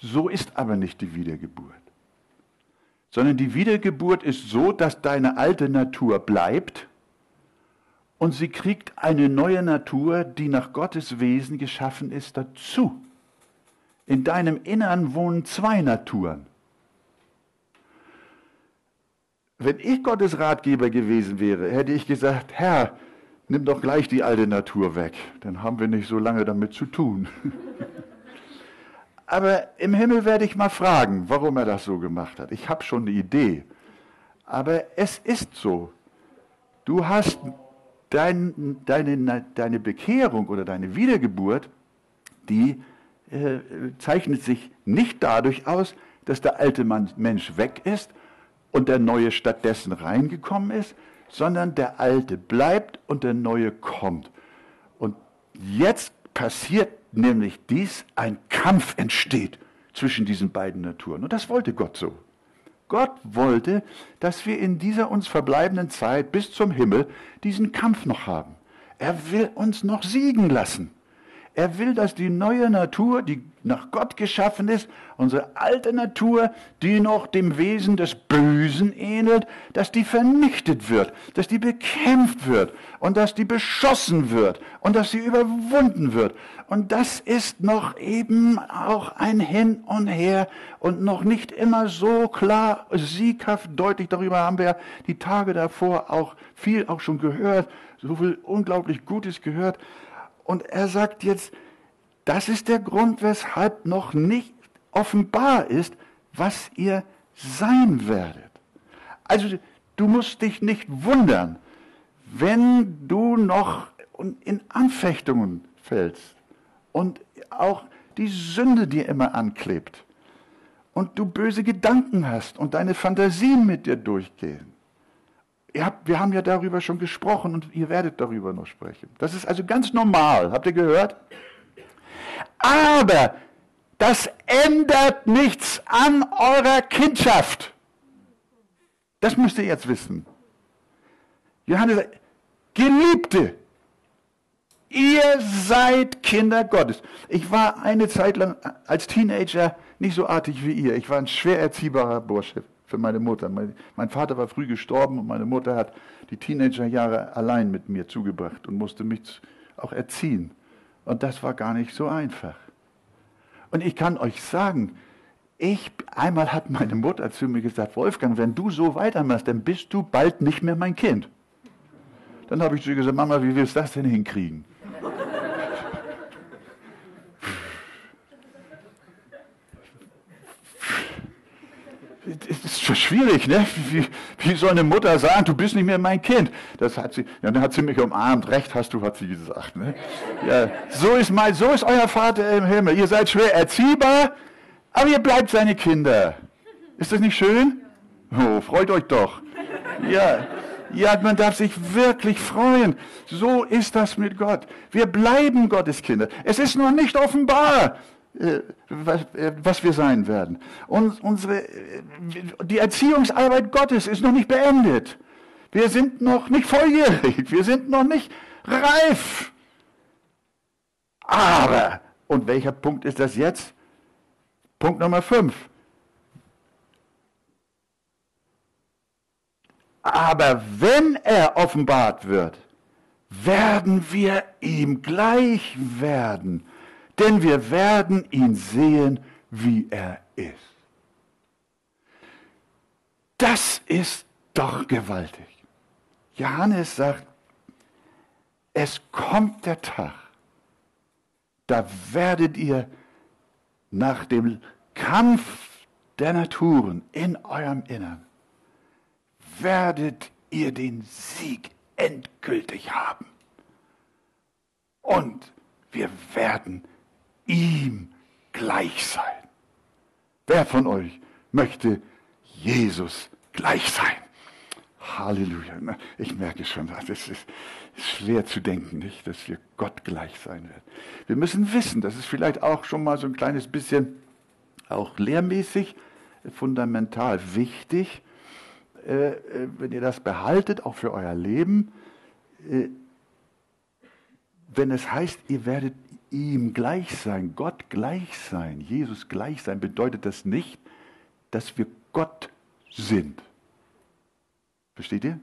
So ist aber nicht die Wiedergeburt. Sondern die Wiedergeburt ist so, dass deine alte Natur bleibt und sie kriegt eine neue Natur, die nach Gottes Wesen geschaffen ist, dazu. In deinem Innern wohnen zwei Naturen. Wenn ich Gottes Ratgeber gewesen wäre, hätte ich gesagt, Herr, nimm doch gleich die alte Natur weg, dann haben wir nicht so lange damit zu tun. Aber im Himmel werde ich mal fragen, warum er das so gemacht hat. Ich habe schon eine Idee. Aber es ist so. Du hast dein, deine, deine Bekehrung oder deine Wiedergeburt, die äh, zeichnet sich nicht dadurch aus, dass der alte Mensch weg ist und der neue stattdessen reingekommen ist, sondern der alte bleibt und der neue kommt. Und jetzt passiert nämlich dies, ein Kampf entsteht zwischen diesen beiden Naturen. Und das wollte Gott so. Gott wollte, dass wir in dieser uns verbleibenden Zeit bis zum Himmel diesen Kampf noch haben. Er will uns noch siegen lassen. Er will, dass die neue Natur, die nach Gott geschaffen ist, unsere alte Natur, die noch dem Wesen des Bösen ähnelt, dass die vernichtet wird, dass die bekämpft wird und dass die beschossen wird und dass sie überwunden wird. Und das ist noch eben auch ein Hin und Her und noch nicht immer so klar, sieghaft, deutlich. Darüber haben wir die Tage davor auch viel auch schon gehört, so viel unglaublich Gutes gehört. Und er sagt jetzt, das ist der Grund, weshalb noch nicht offenbar ist, was ihr sein werdet. Also du musst dich nicht wundern, wenn du noch in Anfechtungen fällst und auch die Sünde dir immer anklebt und du böse Gedanken hast und deine Fantasien mit dir durchgehen habt, wir haben ja darüber schon gesprochen und ihr werdet darüber noch sprechen. Das ist also ganz normal. Habt ihr gehört? Aber das ändert nichts an eurer Kindschaft. Das müsst ihr jetzt wissen. Johannes Geliebte, ihr seid Kinder Gottes. Ich war eine Zeit lang als Teenager nicht so artig wie ihr. Ich war ein schwer erziehbarer Bursche für meine Mutter. Mein, Vater war früh gestorben und meine Mutter hat die Teenagerjahre allein mit mir zugebracht und musste mich auch erziehen. Und das war gar nicht so einfach. Und ich kann euch sagen, ich, einmal hat meine Mutter zu mir gesagt, Wolfgang, wenn du so weitermachst, dann bist du bald nicht mehr mein Kind. Dann habe ich zu ihr gesagt, Mama, wie willst du das denn hinkriegen? Ist schon schwierig, ne? Wie, wie, soll eine Mutter sagen, du bist nicht mehr mein Kind? Das hat sie, ja, dann hat sie mich umarmt. Recht hast du, hat sie gesagt. Ne? Ja, so ist mein, so ist euer Vater im Himmel. Ihr seid schwer erziehbar, aber ihr bleibt seine Kinder. Ist das nicht schön? Oh, freut euch doch. Ja, ja, man darf sich wirklich freuen. So ist das mit Gott. Wir bleiben Gottes Kinder. Es ist noch nicht offenbar. Äh, äh, was wir sein werden. Und unsere, äh, die Erziehungsarbeit Gottes ist noch nicht beendet. Wir sind noch nicht volljährig. Wir sind noch nicht reif. Aber, und welcher Punkt ist das jetzt? Punkt Nummer 5. Aber wenn er offenbart wird, werden wir ihm gleich werden, denn wir werden ihn sehen, wie er ist. Das ist doch gewaltig. Johannes sagt, es kommt der Tag, da werdet ihr nach dem Kampf der Naturen in eurem Innern, werdet ihr den Sieg endgültig haben. Und wir werden ihm gleich sein. Wer von euch möchte Jesus gleich sein? Halleluja. Ich merke schon, das ist schwer zu denken, nicht, dass wir Gott gleich sein werden. Wir müssen wissen, das ist vielleicht auch schon mal so ein kleines bisschen auch lehrmäßig, fundamental wichtig, äh, äh, wenn ihr das behaltet, auch für euer Leben, äh, wenn es heißt, ihr werdet ihm gleich sein, Gott gleich sein, Jesus gleich sein, bedeutet das nicht, dass wir Gott sind. Versteht ihr?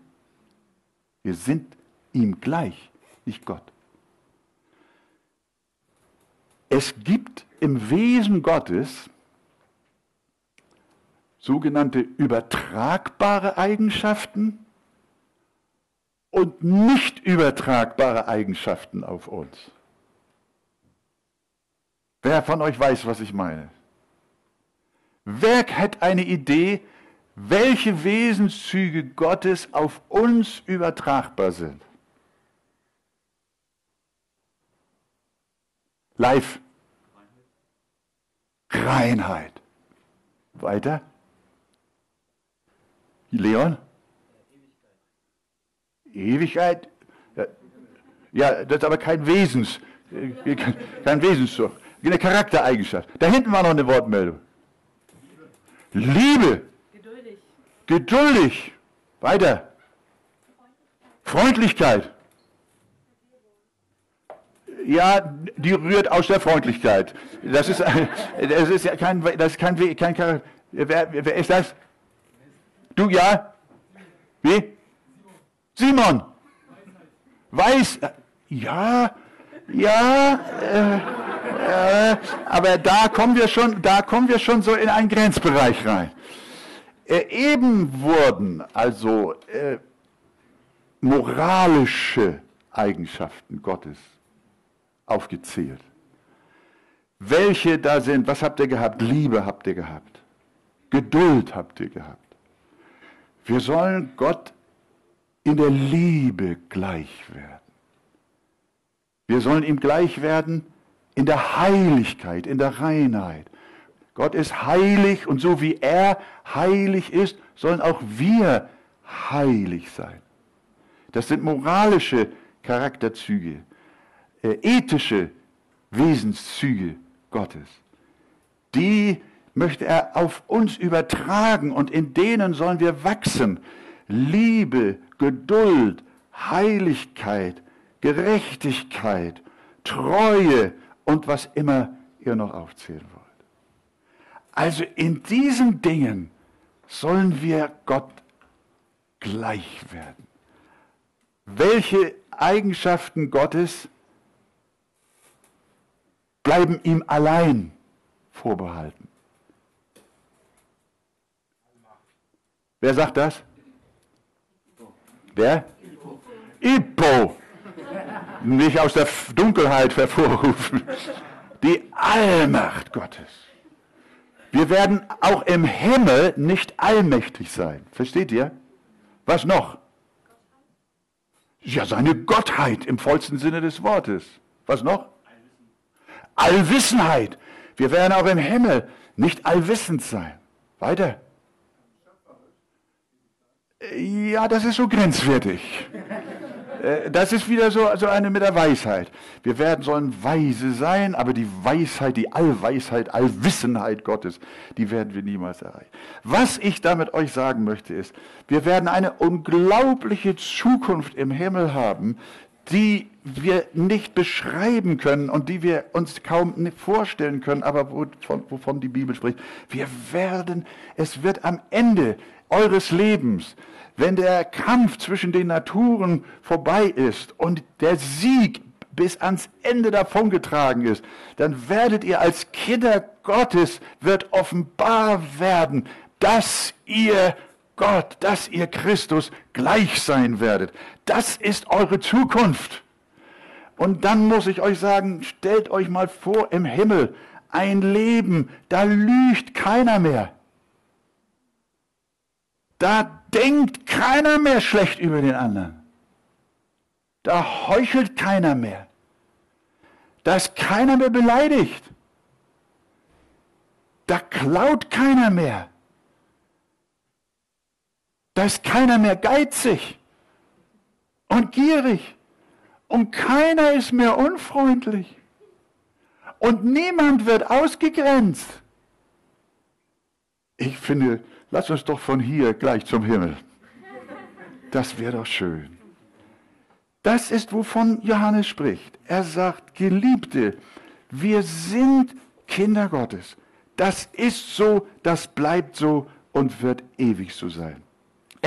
Wir sind ihm gleich, nicht Gott. Es gibt im Wesen Gottes sogenannte übertragbare Eigenschaften und nicht übertragbare Eigenschaften auf uns. Wer von euch weiß, was ich meine? Wer hat eine Idee, welche Wesenszüge Gottes auf uns übertragbar sind? Live. Reinheit. Weiter. Leon? Ewigkeit? Ja, das ist aber kein Wesens, äh, kein Wesenszug, eine Charaktereigenschaft. Da hinten war noch eine Wortmeldung. Liebe. Geduldig. Geduldig. Weiter. Freundlichkeit. Ja, die rührt aus der Freundlichkeit. Das ist, das ist ja kein, das ist kein, kein, kein wer, wer ist das? Du ja? Wie? Simon. Weiß. Ja, ja, äh, äh, aber da kommen wir schon, da kommen wir schon so in einen Grenzbereich rein. Äh, eben wurden also äh, moralische Eigenschaften Gottes aufgezählt. Welche da sind, was habt ihr gehabt? Liebe habt ihr gehabt. Geduld habt ihr gehabt. Wir sollen Gott in der Liebe gleich werden. Wir sollen ihm gleich werden in der Heiligkeit, in der Reinheit. Gott ist heilig und so wie er heilig ist, sollen auch wir heilig sein. Das sind moralische Charakterzüge, äh, ethische Wesenszüge Gottes. Die möchte er auf uns übertragen und in denen sollen wir wachsen. Liebe, Geduld, Heiligkeit, Gerechtigkeit, Treue und was immer ihr noch aufzählen wollt. Also in diesen Dingen sollen wir Gott gleich werden. Welche Eigenschaften Gottes bleiben ihm allein vorbehalten? Wer sagt das? Wer? Ipo. Nicht aus der Dunkelheit hervorrufen. Die Allmacht Gottes. Wir werden auch im Himmel nicht allmächtig sein. Versteht ihr? Was noch? Ja, seine Gottheit im vollsten Sinne des Wortes. Was noch? Allwissenheit. Wir werden auch im Himmel nicht allwissend sein. Weiter. Ja, das ist so grenzwertig. Äh, das ist wieder so, so eine mit der Weisheit. Wir werden sollen weise sein, aber die Weisheit, die Allweisheit, Allwissenheit Gottes, die werden wir niemals erreichen. Was ich damit euch sagen möchte ist, wir werden eine unglaubliche Zukunft im Himmel haben, die wir nicht beschreiben können und die wir uns kaum vorstellen können, aber wovon, wovon die Bibel spricht. Wir werden, es wird am Ende eures Lebens, wenn der Kampf zwischen den Naturen vorbei ist und der Sieg bis ans Ende davongetragen ist, dann werdet ihr als Kinder Gottes, wird offenbar werden, dass ihr Gott, dass ihr Christus gleich sein werdet. Das ist eure Zukunft. Und dann muss ich euch sagen, stellt euch mal vor im Himmel ein Leben, da lügt keiner mehr. Da denkt keiner mehr schlecht über den anderen. Da heuchelt keiner mehr. Da ist keiner mehr beleidigt. Da klaut keiner mehr. Da ist keiner mehr geizig und gierig. Und keiner ist mehr unfreundlich. Und niemand wird ausgegrenzt. Ich finde, lass uns doch von hier gleich zum Himmel. Das wäre doch schön. Das ist, wovon Johannes spricht. Er sagt, Geliebte, wir sind Kinder Gottes. Das ist so, das bleibt so und wird ewig so sein.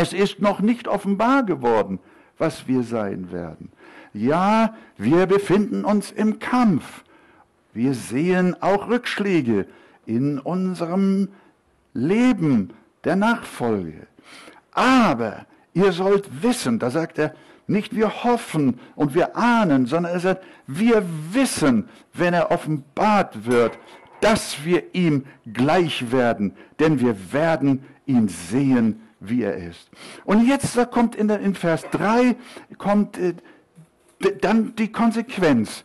Es ist noch nicht offenbar geworden, was wir sein werden. Ja, wir befinden uns im Kampf. Wir sehen auch Rückschläge in unserem Leben der Nachfolge. Aber ihr sollt wissen, da sagt er, nicht wir hoffen und wir ahnen, sondern er sagt, wir wissen, wenn er offenbart wird, dass wir ihm gleich werden, denn wir werden ihn sehen, wie er ist. Und jetzt kommt in, der, in Vers 3 kommt äh, dann die Konsequenz,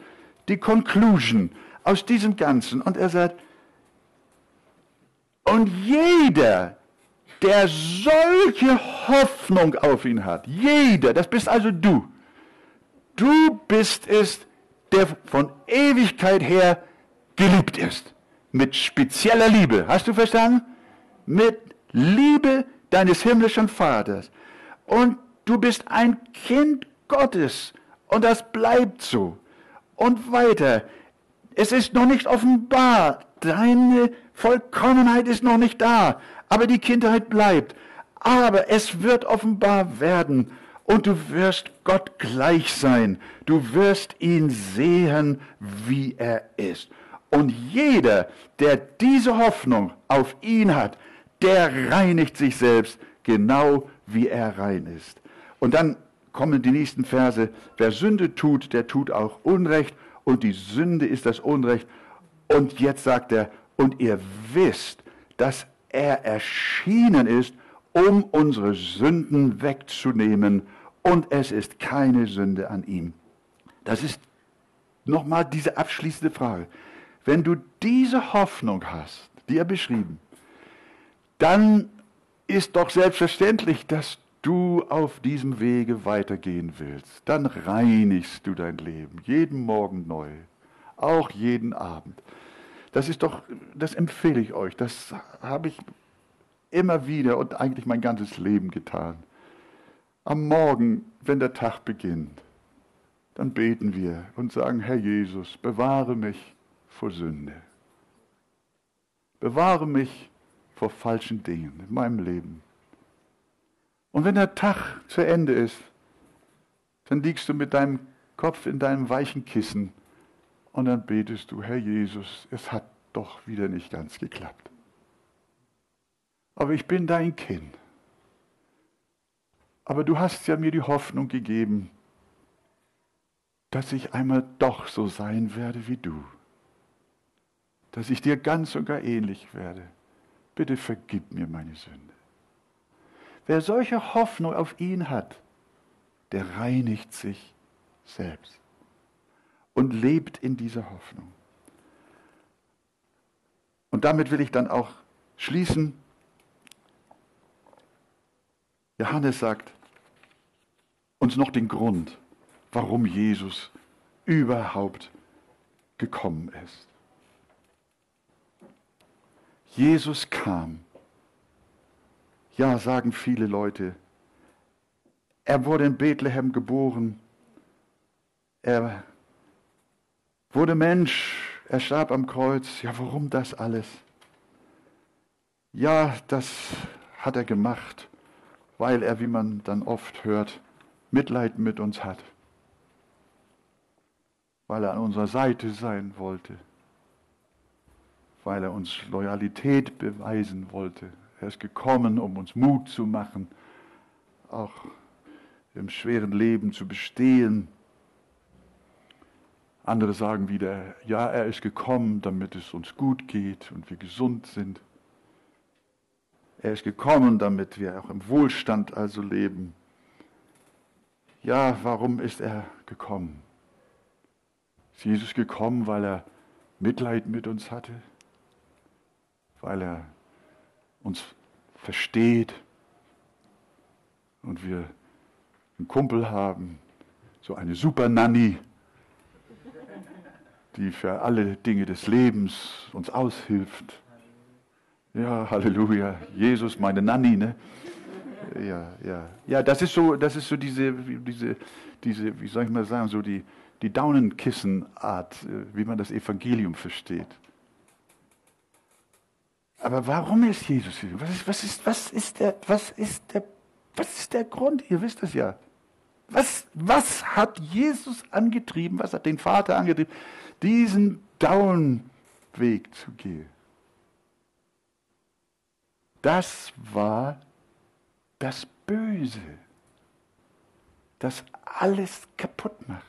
die Conclusion aus diesem Ganzen. Und er sagt, und jeder, der solche Hoffnung auf ihn hat, jeder, das bist also du, du bist es, der von Ewigkeit her geliebt ist. Mit spezieller Liebe. Hast du verstanden? Mit Liebe deines himmlischen Vaters. Und du bist ein Kind Gottes. Und das bleibt so. Und weiter. Es ist noch nicht offenbar. Deine Vollkommenheit ist noch nicht da. Aber die Kindheit bleibt. Aber es wird offenbar werden. Und du wirst Gott gleich sein. Du wirst ihn sehen, wie er ist. Und jeder, der diese Hoffnung auf ihn hat, der reinigt sich selbst, genau wie er rein ist. Und dann kommen die nächsten Verse. Wer Sünde tut, der tut auch Unrecht und die Sünde ist das Unrecht. Und jetzt sagt er, und ihr wisst, dass er erschienen ist, um unsere Sünden wegzunehmen und es ist keine Sünde an ihm. Das ist nochmal diese abschließende Frage. Wenn du diese Hoffnung hast, die er beschrieben, dann ist doch selbstverständlich, dass du auf diesem Wege weitergehen willst, dann reinigst du dein Leben jeden Morgen neu, auch jeden Abend. Das ist doch, das empfehle ich euch, das habe ich immer wieder und eigentlich mein ganzes Leben getan. Am Morgen, wenn der Tag beginnt, dann beten wir und sagen, Herr Jesus, bewahre mich vor Sünde. Bewahre mich vor falschen Dingen in meinem Leben. Und wenn der Tag zu Ende ist, dann liegst du mit deinem Kopf in deinem weichen Kissen und dann betest du, Herr Jesus, es hat doch wieder nicht ganz geklappt. Aber ich bin dein Kind. Aber du hast ja mir die Hoffnung gegeben, dass ich einmal doch so sein werde wie du. Dass ich dir ganz und gar ähnlich werde. Bitte vergib mir meine Sünde. Wer solche Hoffnung auf ihn hat, der reinigt sich selbst und lebt in dieser Hoffnung. Und damit will ich dann auch schließen. Johannes sagt uns noch den Grund, warum Jesus überhaupt gekommen ist. Jesus kam. Ja, sagen viele Leute. Er wurde in Bethlehem geboren. Er wurde Mensch. Er starb am Kreuz. Ja, warum das alles? Ja, das hat er gemacht, weil er, wie man dann oft hört, Mitleid mit uns hat. Weil er an unserer Seite sein wollte. Weil er uns Loyalität beweisen wollte. Er ist gekommen, um uns Mut zu machen, auch im schweren Leben zu bestehen. Andere sagen wieder, ja, er ist gekommen, damit es uns gut geht und wir gesund sind. Er ist gekommen, damit wir auch im Wohlstand also leben. Ja, warum ist er gekommen? Ist Jesus gekommen, weil er Mitleid mit uns hatte? Weil er uns versteht und wir einen Kumpel haben, so eine super Nanny, die für alle Dinge des Lebens uns aushilft. Ja, Halleluja. Jesus, meine Nanny, ne? Ja, ja. Ja, das ist so, das ist so diese, diese, diese, wie soll ich mal sagen, so die, die Daunenkissenart, äh, wie man das Evangelium versteht. Aber warum ist Jesus hier? Was ist, was ist, was ist der, was ist der, was ist der Grund? Ihr wisst es ja. Was, was hat Jesus angetrieben? Was hat den Vater angetrieben, diesen Daumenweg zu gehen? Das war das Böse, das alles kaputt macht.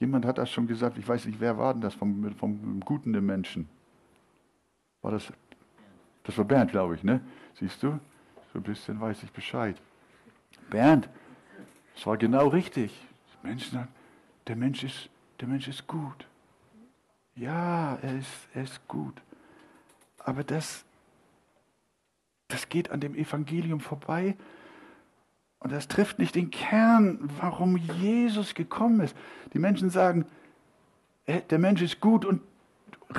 Jemand hat das schon gesagt, ich weiß nicht, wer war denn das vom, vom Guten Menschen? War das, das war Bernd, glaube ich, ne? Siehst du? So ein bisschen weiß ich Bescheid. Bernd, es war genau richtig. Menschen der Mensch ist, der Mensch ist gut. Ja, er ist, er ist gut. Aber das das geht an dem Evangelium vorbei. Und das trifft nicht den Kern, warum Jesus gekommen ist. Die Menschen sagen, äh, der Mensch ist gut und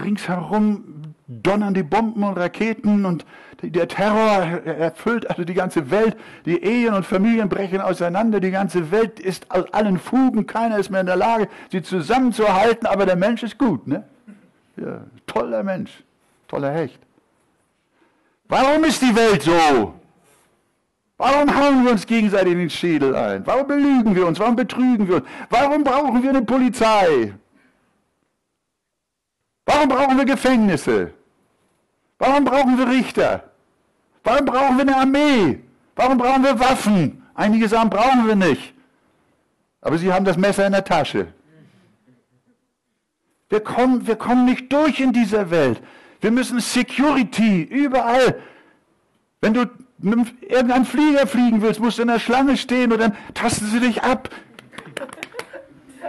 ringsherum donnern die Bomben und Raketen und der Terror erfüllt also die ganze Welt. Die Ehen und Familien brechen auseinander. Die ganze Welt ist aus allen Fugen. Keiner ist mehr in der Lage, sie zusammenzuhalten. Aber der Mensch ist gut. Ne? Ja, toller Mensch, toller Hecht. Warum ist die Welt so? Warum hauen wir uns gegenseitig in den Schädel ein? Warum belügen wir uns? Warum betrügen wir uns? Warum brauchen wir eine Polizei? Warum brauchen wir Gefängnisse? Warum brauchen wir Richter? Warum brauchen wir eine Armee? Warum brauchen wir Waffen? Einige sagen, brauchen wir nicht. Aber sie haben das Messer in der Tasche. Wir kommen, wir kommen nicht durch in dieser Welt. Wir müssen Security überall. Wenn du mit irgendeinem Flieger fliegen willst, musst du in der Schlange stehen und dann tasten sie dich ab.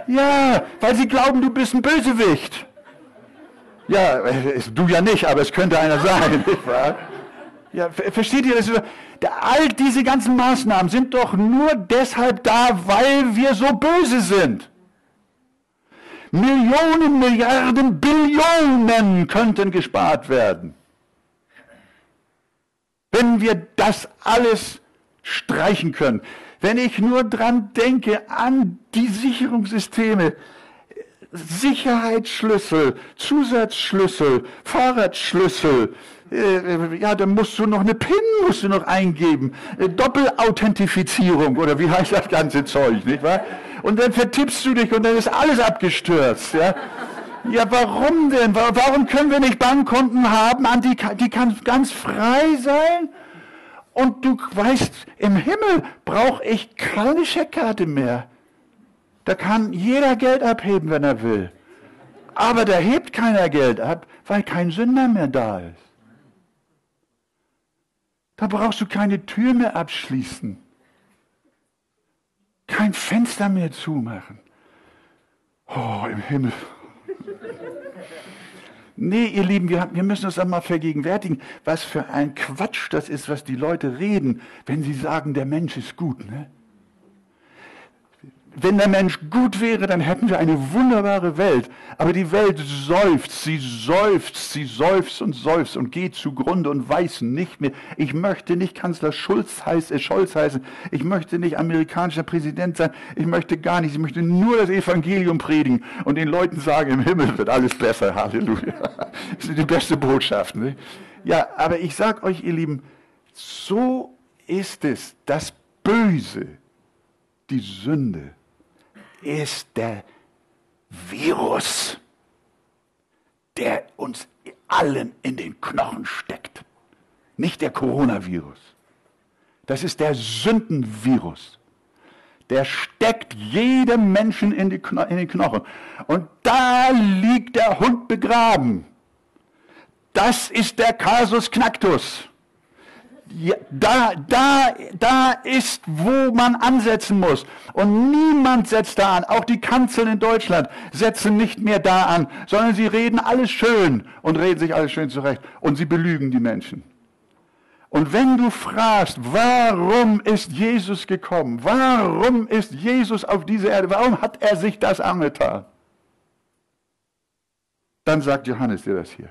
Ja, weil sie glauben, du bist ein Bösewicht. Ja, du ja nicht, aber es könnte einer sein? Ja, versteht ihr das? All diese ganzen Maßnahmen sind doch nur deshalb da, weil wir so böse sind. Millionen, Milliarden, Billionen könnten gespart werden. Wenn wir das alles streichen können. Wenn ich nur dran denke an die Sicherungssysteme, Sicherheitsschlüssel, Zusatzschlüssel, Fahrradschlüssel, äh, ja, dann musst du noch eine PIN musst du noch eingeben, äh, Doppelauthentifizierung oder wie heißt das ganze Zeug, nicht wahr? Und dann vertippst du dich und dann ist alles abgestürzt, ja? Ja, warum denn? Warum können wir nicht Bankkonten haben, die, die kann ganz frei sein? Und du weißt, im Himmel brauche ich keine Scheckkarte mehr. Da kann jeder Geld abheben, wenn er will. Aber da hebt keiner Geld ab, weil kein Sünder mehr da ist. Da brauchst du keine Tür mehr abschließen. Kein Fenster mehr zumachen. Oh, im Himmel. Nee, ihr Lieben, wir, wir müssen uns einmal vergegenwärtigen, was für ein Quatsch das ist, was die Leute reden, wenn sie sagen, der Mensch ist gut. Ne? Wenn der Mensch gut wäre, dann hätten wir eine wunderbare Welt. Aber die Welt seufzt, sie seufzt, sie seufzt und seufzt und geht zugrunde und weiß nicht mehr. Ich möchte nicht Kanzler Schulz heiß, äh, Scholz heißen. Ich möchte nicht amerikanischer Präsident sein. Ich möchte gar nicht. Ich möchte nur das Evangelium predigen und den Leuten sagen, im Himmel wird alles besser. Halleluja. Das ist die beste Botschaft. Ne? Ja, aber ich sage euch, ihr Lieben, so ist es. Das Böse, die Sünde, ist der Virus, der uns allen in den Knochen steckt. Nicht der Coronavirus. Das ist der Sündenvirus. Der steckt jedem Menschen in, Kno in den Knochen. Und da liegt der Hund begraben. Das ist der Kasus Knacktus da, da, da ist, wo man ansetzen muss. Und niemand setzt da an. Auch die Kanzeln in Deutschland setzen nicht mehr da an, sondern sie reden alles schön und reden sich alles schön zurecht. Und sie belügen die Menschen. Und wenn du fragst, warum ist Jesus gekommen? Warum ist Jesus auf diese Erde? Warum hat er sich das angetan? Dann sagt Johannes dir das hier.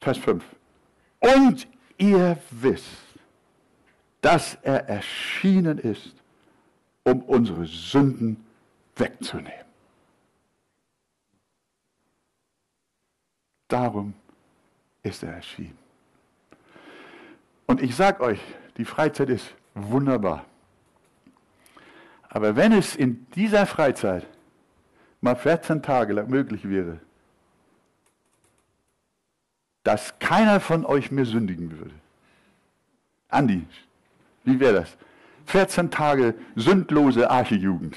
Vers 5. Und ihr wisst, dass er erschienen ist, um unsere Sünden wegzunehmen. Darum ist er erschienen. Und ich sage euch, die Freizeit ist wunderbar. Aber wenn es in dieser Freizeit mal 14 Tage lang möglich wäre, dass keiner von euch mehr sündigen würde. Andi, wie wäre das? 14 Tage sündlose Archejugend.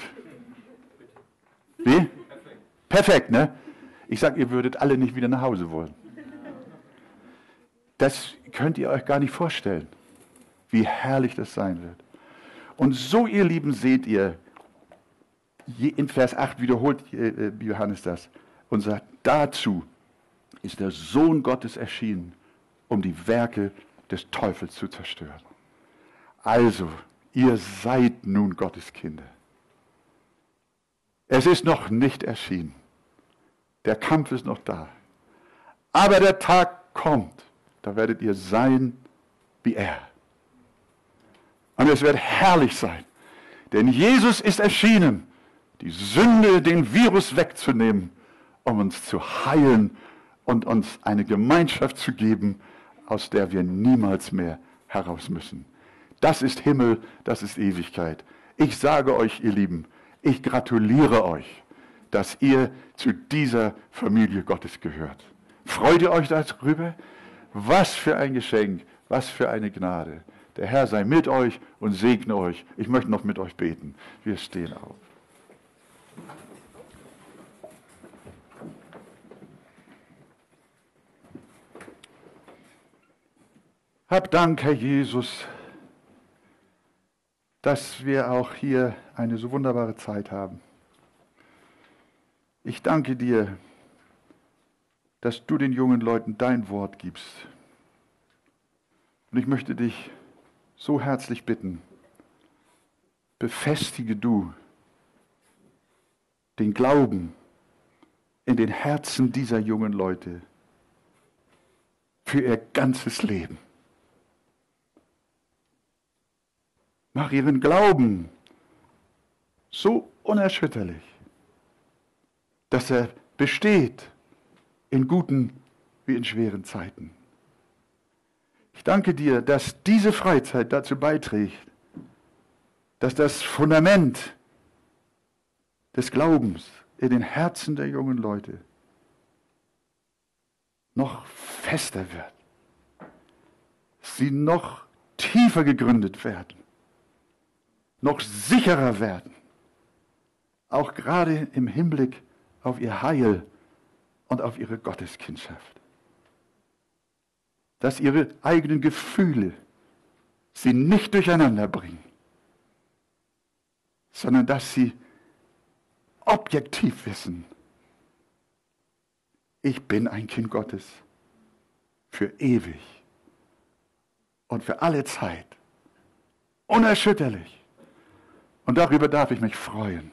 Wie? Perfekt, ne? Ich sage, ihr würdet alle nicht wieder nach Hause wollen. Das könnt ihr euch gar nicht vorstellen, wie herrlich das sein wird. Und so, ihr Lieben, seht ihr, in Vers 8 wiederholt äh, äh, Johannes das und sagt, dazu ist der Sohn Gottes erschienen, um die Werke des Teufels zu zerstören. Also, ihr seid nun Gottes Kinder. Es ist noch nicht erschienen. Der Kampf ist noch da. Aber der Tag kommt, da werdet ihr sein wie er. Und es wird herrlich sein, denn Jesus ist erschienen, die Sünde, den Virus wegzunehmen, um uns zu heilen und uns eine Gemeinschaft zu geben, aus der wir niemals mehr heraus müssen. Das ist Himmel, das ist Ewigkeit. Ich sage euch, ihr Lieben, ich gratuliere euch, dass ihr zu dieser Familie Gottes gehört. Freut ihr euch darüber? Was für ein Geschenk, was für eine Gnade. Der Herr sei mit euch und segne euch. Ich möchte noch mit euch beten. Wir stehen auf. Hab Dank, Herr Jesus, dass wir auch hier eine so wunderbare Zeit haben. Ich danke dir, dass du den jungen Leuten dein Wort gibst. Und ich möchte dich so herzlich bitten, befestige du den Glauben in den Herzen dieser jungen Leute für ihr ganzes Leben. Mach ihren Glauben so unerschütterlich, dass er besteht in guten wie in schweren Zeiten. Ich danke dir, dass diese Freizeit dazu beiträgt, dass das Fundament des Glaubens in den Herzen der jungen Leute noch fester wird, sie noch tiefer gegründet werden noch sicherer werden, auch gerade im Hinblick auf ihr Heil und auf ihre Gotteskindschaft. Dass ihre eigenen Gefühle sie nicht durcheinander bringen, sondern dass sie objektiv wissen, ich bin ein Kind Gottes für ewig und für alle Zeit, unerschütterlich Und darüber darf ich mich freuen.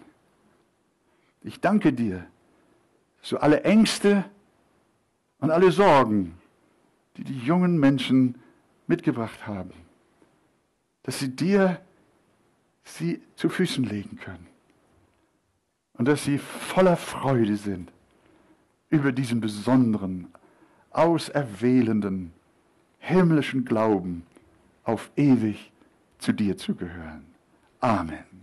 Ich danke dir, dass du alle Ängste und alle Sorgen, die die jungen Menschen mitgebracht haben, dass sie dir sie zu Füßen legen können und dass sie voller Freude sind über diesen besonderen, auserwählenden, himmlischen Glauben auf ewig zu dir zu gehören. Amen.